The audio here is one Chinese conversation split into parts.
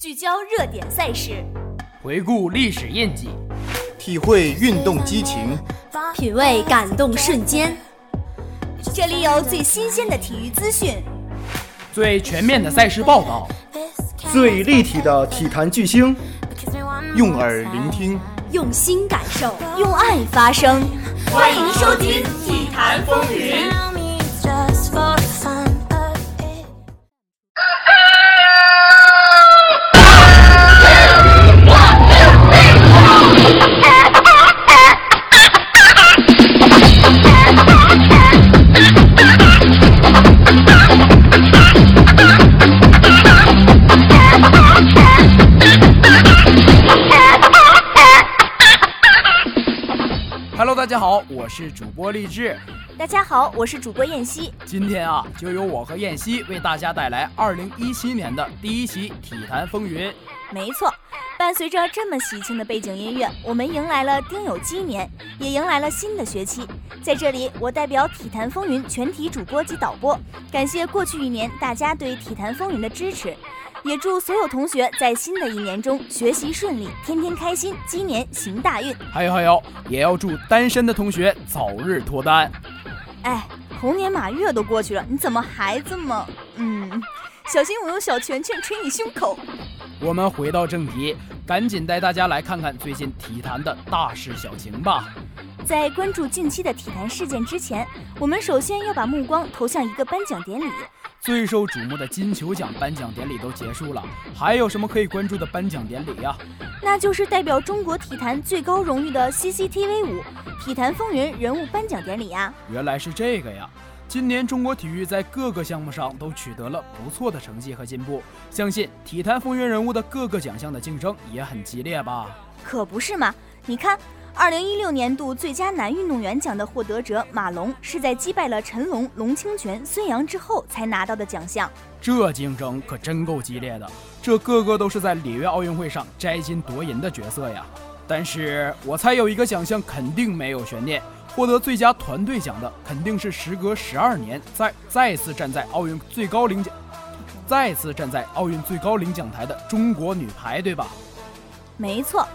聚焦热点赛事，回顾历史印记，体会运动激情，品味感动瞬间。这里有最新鲜的体育资讯，最全面的赛事报道，最立体的体坛巨星，用耳聆听，用心感受，用爱发声。欢迎收听《体坛风云》。大家好，我是主播励志。大家好，我是主播燕西。今天啊，就由我和燕西为大家带来二零一七年的第一期体坛风云。没错，伴随着这么喜庆的背景音乐，我们迎来了丁酉鸡年，也迎来了新的学期。在这里，我代表体坛风云全体主播及导播，感谢过去一年大家对体坛风云的支持。也祝所有同学在新的一年中学习顺利，天天开心，鸡年行大运。还有还有，也要祝单身的同学早日脱单。哎，猴年马月都过去了，你怎么还这么……嗯，小心我用小拳拳捶你胸口。我们回到正题，赶紧带大家来看看最近体坛的大事小情吧。在关注近期的体坛事件之前，我们首先要把目光投向一个颁奖典礼。最受瞩目的金球奖颁奖典礼都结束了，还有什么可以关注的颁奖典礼呀？那就是代表中国体坛最高荣誉的 CCTV 五体坛风云人物颁奖典礼呀！原来是这个呀！今年中国体育在各个项目上都取得了不错的成绩和进步，相信体坛风云人物的各个奖项的竞争也很激烈吧？可不是嘛！你看。二零一六年度最佳男运动员奖的获得者马龙，是在击败了陈龙、龙清泉、孙杨之后才拿到的奖项。这竞争可真够激烈的，这个个都是在里约奥运会上摘金夺银的角色呀。但是我猜有一个奖项肯定没有悬念，获得最佳团队奖的肯定是时隔十二年再再次站在奥运最高领奖，再次站在奥运最高领奖台的中国女排，对吧？没错。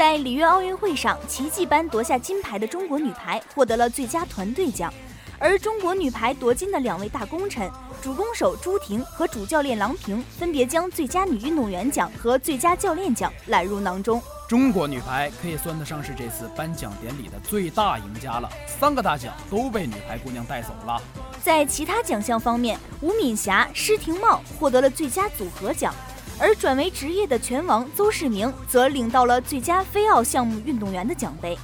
在里约奥运会上奇迹般夺下金牌的中国女排获得了最佳团队奖，而中国女排夺金的两位大功臣，主攻手朱婷和主教练郎平，分别将最佳女运动员奖和最佳教练奖揽入囊中。中国女排可以算得上是这次颁奖典礼的最大赢家了，三个大奖都被女排姑娘带走了。在其他奖项方面，吴敏霞、施廷懋获得了最佳组合奖。而转为职业的拳王邹市明则领到了最佳非奥项目运动员的奖杯。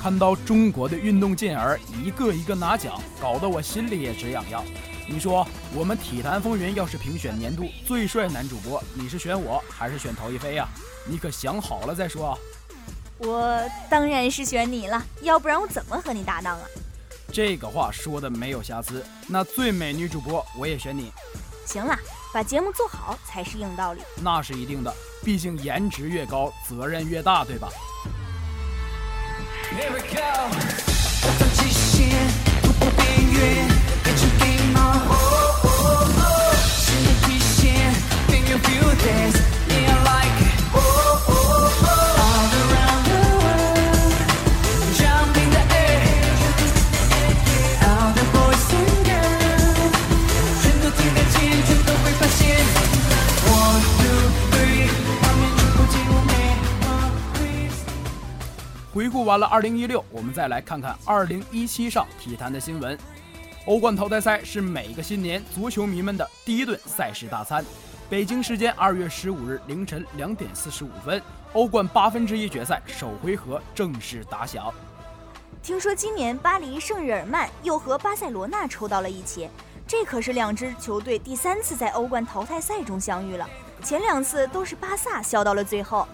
看到中国的运动健儿一个一个拿奖，搞得我心里也直痒痒。你说我们体坛风云要是评选年度最帅男主播，你是选我还是选陶一飞呀？你可想好了再说啊！我当然是选你了，要不然我怎么和你搭档啊？这个话说的没有瑕疵。那最美女主播我也选你。行了。把节目做好才是硬道理，那是一定的，毕竟颜值越高，责任越大，对吧？回顾完了2016，我们再来看看2017上体坛的新闻。欧冠淘汰赛是每个新年足球迷们的第一顿赛事大餐。北京时间2月15日凌晨2点45分，欧冠八分之一决赛首回合正式打响。听说今年巴黎圣日耳曼又和巴塞罗那抽到了一起，这可是两支球队第三次在欧冠淘汰赛中相遇了，前两次都是巴萨笑到了最后。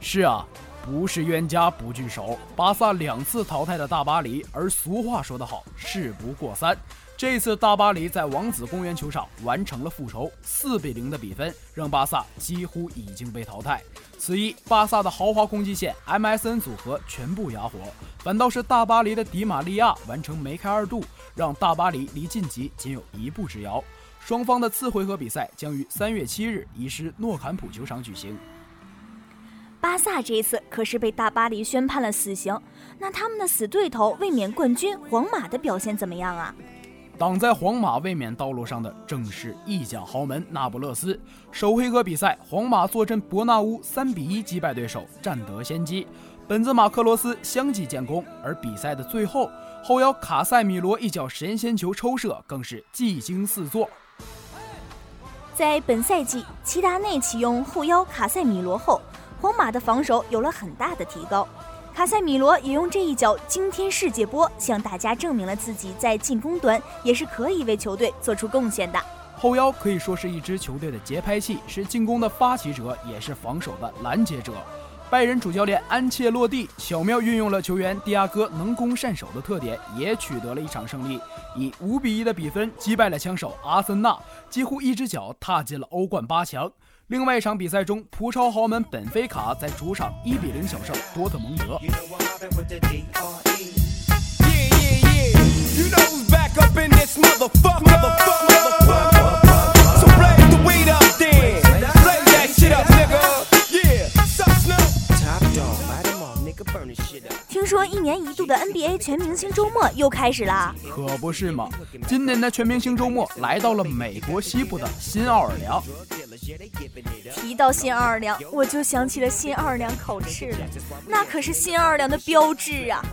是啊。不是冤家不聚首，巴萨两次淘汰的大巴黎，而俗话说得好，事不过三。这次大巴黎在王子公园球场完成了复仇，四比零的比分让巴萨几乎已经被淘汰。此役，巴萨的豪华攻击线 MSN 组合全部哑火，反倒是大巴黎的迪玛利亚完成梅开二度，让大巴黎离晋级仅有一步之遥。双方的次回合比赛将于三月七日移师诺坎普球场举行。巴萨这一次可是被大巴黎宣判了死刑，那他们的死对头卫冕冠军皇马的表现怎么样啊？挡在皇马卫冕道路上的正是意甲豪门那不勒斯。首回合比赛，皇马坐镇伯纳乌，三比一击败对手，占得先机。本泽马、克罗斯相继建功，而比赛的最后，后腰卡塞米罗一脚神仙球抽射，更是技惊四座。在本赛季，齐达内启用后腰卡塞米罗后。皇马的防守有了很大的提高，卡塞米罗也用这一脚惊天世界波向大家证明了自己在进攻端也是可以为球队做出贡献的。后腰可以说是一支球队的节拍器，是进攻的发起者，也是防守的拦截者。拜仁主教练安切洛蒂巧妙运用了球员迪亚哥能攻善守的特点，也取得了一场胜利，以五比一的比分击败了枪手阿森纳，几乎一只脚踏进了欧冠八强。另外一场比赛中，葡超豪门本菲卡在主场一比零小胜多特蒙德。听说一年一度的 NBA 全明星周末又开始了，可不是嘛？今年的全明星周末来到了美国西部的新奥尔良。提到新奥尔良，我就想起了新奥尔良烤翅了，那可是新奥尔良的标志啊！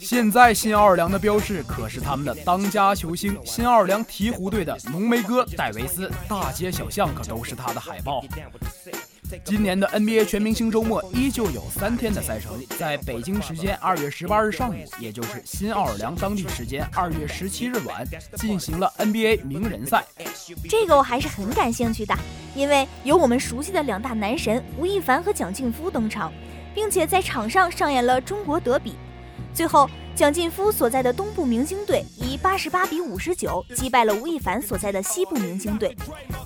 现在新奥尔良的标志可是他们的当家球星新奥尔良鹈鹕队的浓眉哥戴维斯，大街小巷可都是他的海报。今年的 NBA 全明星周末依旧有三天的赛程，在北京时间二月十八日上午，也就是新奥尔良当地时间二月十七日晚，进行了 NBA 名人赛。这个我还是很感兴趣的，因为有我们熟悉的两大男神吴亦凡和蒋劲夫登场，并且在场上上演了中国德比。最后，蒋劲夫所在的东部明星队以八十八比五十九击败了吴亦凡所在的西部明星队，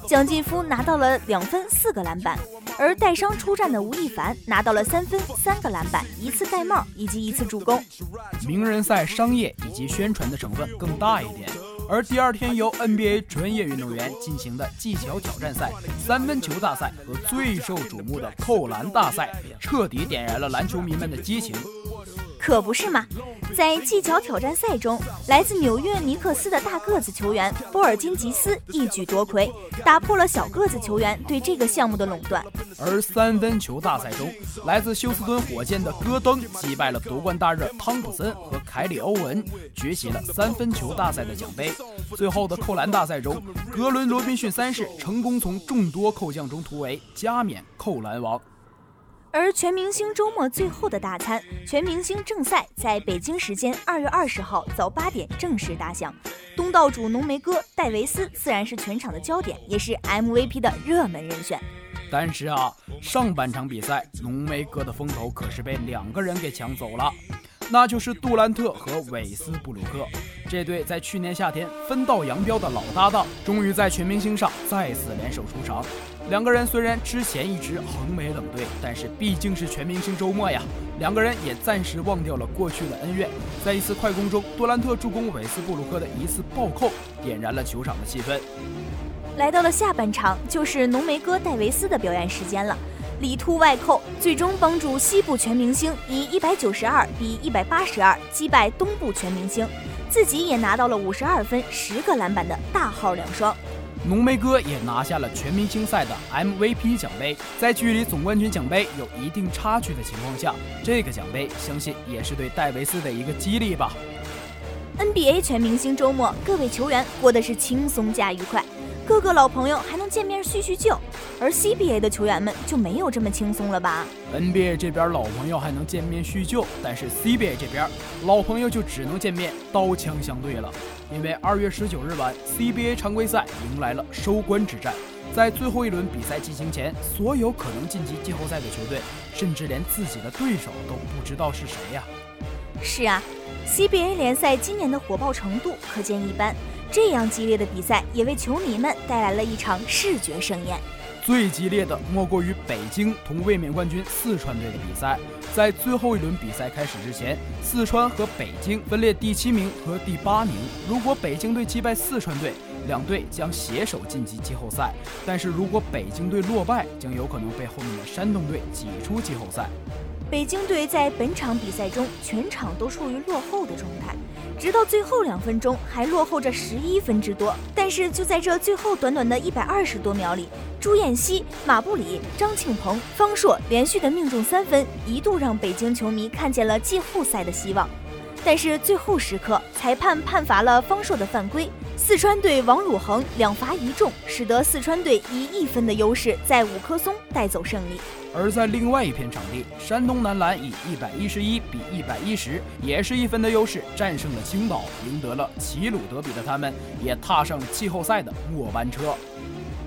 蒋劲夫拿到了两分四个篮板。而带伤出战的吴亦凡拿到了三分、三个篮板、一次盖帽以及一次助攻。名人赛商业以及宣传的成分更大一点。而第二天由 NBA 专业运动员进行的技巧挑战赛、三分球大赛和最受瞩目的扣篮大赛，彻底点燃了篮球迷们的激情。可不是嘛！在技巧挑战赛中，来自纽约尼克斯的大个子球员波尔津吉斯一举夺魁，打破了小个子球员对这个项目的垄断。而三分球大赛中，来自休斯敦火箭的戈登击败了夺冠大热汤普森和凯里欧文，举起了三分球大赛的奖杯。最后的扣篮大赛中，格伦罗宾逊三世成功从众多扣将中突围，加冕扣篮王。而全明星周末最后的大餐——全明星正赛，在北京时间二月二十号早八点正式打响。东道主浓眉哥戴维斯自然是全场的焦点，也是 MVP 的热门人选。但是啊，上半场比赛浓眉哥的风头可是被两个人给抢走了，那就是杜兰特和韦斯布鲁克。这对在去年夏天分道扬镳的老搭档，终于在全明星上再次联手出场。两个人虽然之前一直横眉冷对，但是毕竟是全明星周末呀，两个人也暂时忘掉了过去的恩怨。在一次快攻中，杜兰特助攻韦斯布鲁克的一次暴扣，点燃了球场的气氛。来到了下半场，就是浓眉哥戴维斯的表演时间了。里突外扣，最终帮助西部全明星以一百九十二比一百八十二击败东部全明星，自己也拿到了五十二分、十个篮板的大号两双。浓眉哥也拿下了全明星赛的 MVP 奖杯。在距离总冠军奖杯有一定差距的情况下，这个奖杯相信也是对戴维斯的一个激励吧。NBA 全明星周末，各位球员过得是轻松加愉快。各个老朋友还能见面叙叙旧，而 CBA 的球员们就没有这么轻松了吧？NBA 这边老朋友还能见面叙旧，但是 CBA 这边老朋友就只能见面刀枪相对了。因为二月十九日晚，CBA 常规赛迎来了收官之战，在最后一轮比赛进行前，所有可能晋级季后赛的球队，甚至连自己的对手都不知道是谁呀。是啊，CBA 联赛今年的火爆程度可见一斑。这样激烈的比赛也为球迷们带来了一场视觉盛宴。最激烈的莫过于北京同卫冕冠军四川队的比赛。在最后一轮比赛开始之前，四川和北京分列第七名和第八名。如果北京队击败四川队，两队将携手晋级季后赛。但是如果北京队落败，将有可能被后面的山东队挤出季后赛。北京队在本场比赛中全场都处于落后的状态，直到最后两分钟还落后着十一分之多。但是就在这最后短短的一百二十多秒里，朱彦曦、马布里、张庆鹏、方硕连续的命中三分，一度让北京球迷看见了季后赛的希望。但是最后时刻，裁判判罚了方硕的犯规，四川队王汝恒两罚一中，使得四川队以一分的优势在五棵松带走胜利。而在另外一片场地，山东男篮以一百一十一比一百一十，也是一分的优势战胜了青岛，赢得了齐鲁德比的他们，也踏上了季后赛的末班车。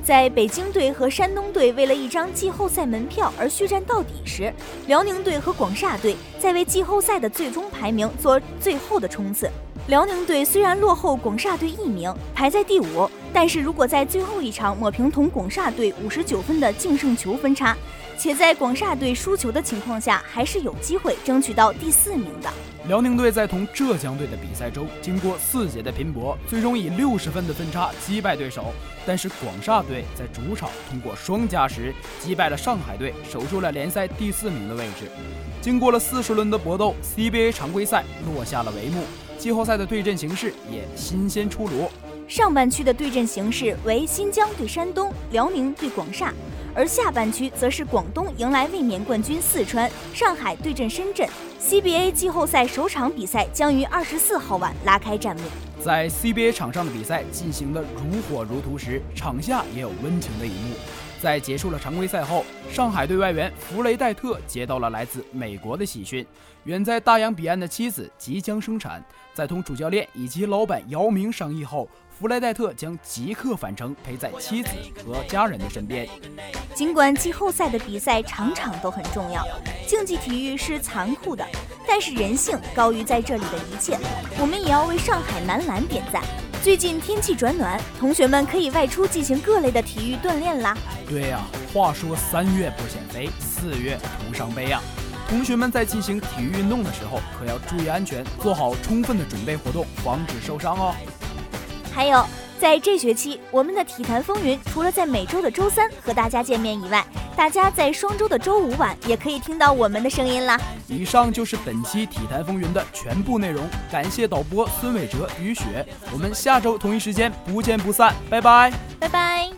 在北京队和山东队为了一张季后赛门票而血战到底时，辽宁队和广厦队在为季后赛的最终排名做最后的冲刺。辽宁队虽然落后广厦队一名，排在第五，但是如果在最后一场抹平同广厦队五十九分的净胜球分差，且在广厦队输球的情况下，还是有机会争取到第四名的。辽宁队在同浙江队的比赛中，经过四节的拼搏，最终以六十分的分差击败对手。但是广厦队在主场通过双加时击败了上海队，守住了联赛第四名的位置。经过了四十轮的搏斗，CBA 常规赛落下了帷幕，季后赛的对阵形势也新鲜出炉。上半区的对阵形势为新疆对山东，辽宁对广厦。而下半区则是广东迎来卫冕冠军四川，上海对阵深圳。CBA 季后赛首场比赛将于二十四号晚拉开战幕。在 CBA 场上的比赛进行的如火如荼时，场下也有温情的一幕。在结束了常规赛后，上海队外援弗雷戴特接到了来自美国的喜讯：远在大洋彼岸的妻子即将生产。在同主教练以及老板姚明商议后。弗莱戴特将即刻返程，陪在妻子和家人的身边。尽管季后赛的比赛场场都很重要，竞技体育是残酷的，但是人性高于在这里的一切。我们也要为上海男篮点赞。最近天气转暖，同学们可以外出进行各类的体育锻炼啦。对呀，话说三月不减肥，四月徒伤悲啊。同学们在进行体育运动的时候，可要注意安全，做好充分的准备活动，防止受伤哦。还有，在这学期，我们的体坛风云除了在每周的周三和大家见面以外，大家在双周的周五晚也可以听到我们的声音啦。以上就是本期体坛风云的全部内容，感谢导播孙伟哲、雨雪，我们下周同一时间不见不散，拜拜，拜拜。